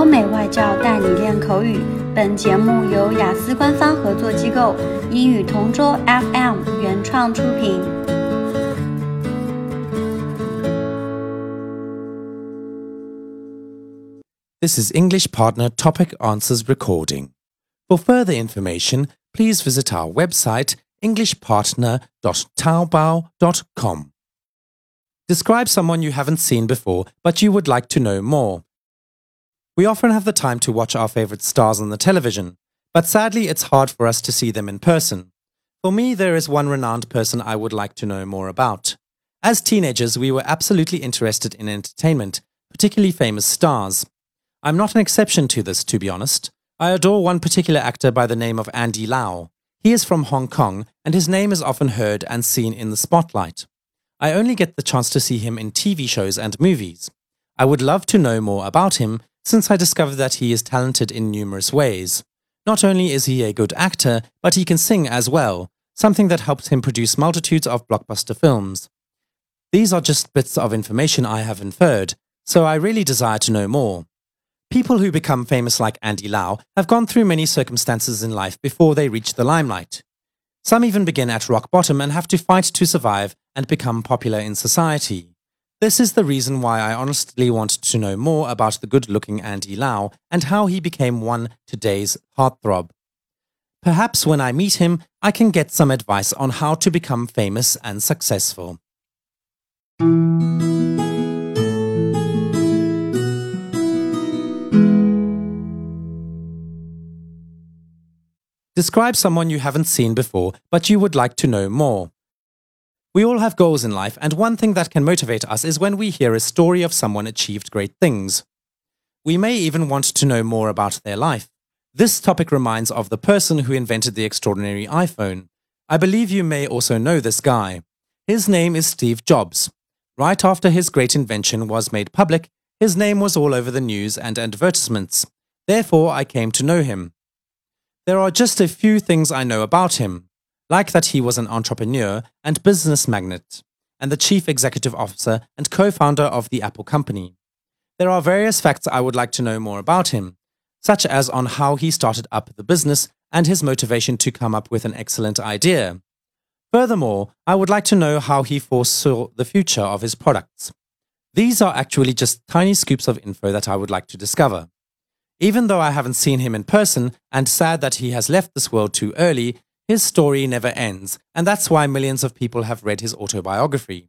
欧美外教带你练口语。本节目由雅思官方合作机构英语同桌 FM 原创出品。This is English Partner Topic Answers Recording. For further information, please visit our website englishpartner.taobao.com. Describe someone you haven't seen before but you would like to know more. We often have the time to watch our favorite stars on the television, but sadly it's hard for us to see them in person. For me, there is one renowned person I would like to know more about. As teenagers, we were absolutely interested in entertainment, particularly famous stars. I'm not an exception to this, to be honest. I adore one particular actor by the name of Andy Lau. He is from Hong Kong, and his name is often heard and seen in the spotlight. I only get the chance to see him in TV shows and movies. I would love to know more about him since I discovered that he is talented in numerous ways. Not only is he a good actor, but he can sing as well, something that helps him produce multitudes of blockbuster films. These are just bits of information I have inferred, so I really desire to know more. People who become famous like Andy Lau have gone through many circumstances in life before they reach the limelight. Some even begin at rock bottom and have to fight to survive and become popular in society. This is the reason why I honestly want to know more about the good looking Andy Lau and how he became one today's heartthrob. Perhaps when I meet him, I can get some advice on how to become famous and successful. Describe someone you haven't seen before, but you would like to know more. We all have goals in life, and one thing that can motivate us is when we hear a story of someone achieved great things. We may even want to know more about their life. This topic reminds of the person who invented the extraordinary iPhone. I believe you may also know this guy. His name is Steve Jobs. Right after his great invention was made public, his name was all over the news and advertisements. Therefore, I came to know him. There are just a few things I know about him, like that he was an entrepreneur and business magnate, and the chief executive officer and co founder of the Apple company. There are various facts I would like to know more about him, such as on how he started up the business and his motivation to come up with an excellent idea. Furthermore, I would like to know how he foresaw the future of his products. These are actually just tiny scoops of info that I would like to discover. Even though I haven't seen him in person and sad that he has left this world too early, his story never ends, and that's why millions of people have read his autobiography.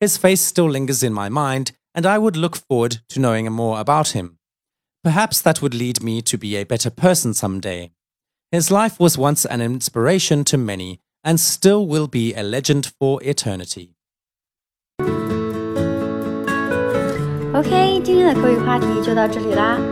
His face still lingers in my mind, and I would look forward to knowing more about him. Perhaps that would lead me to be a better person someday. His life was once an inspiration to many, and still will be a legend for eternity. OK，今天的口语话题就到这里啦。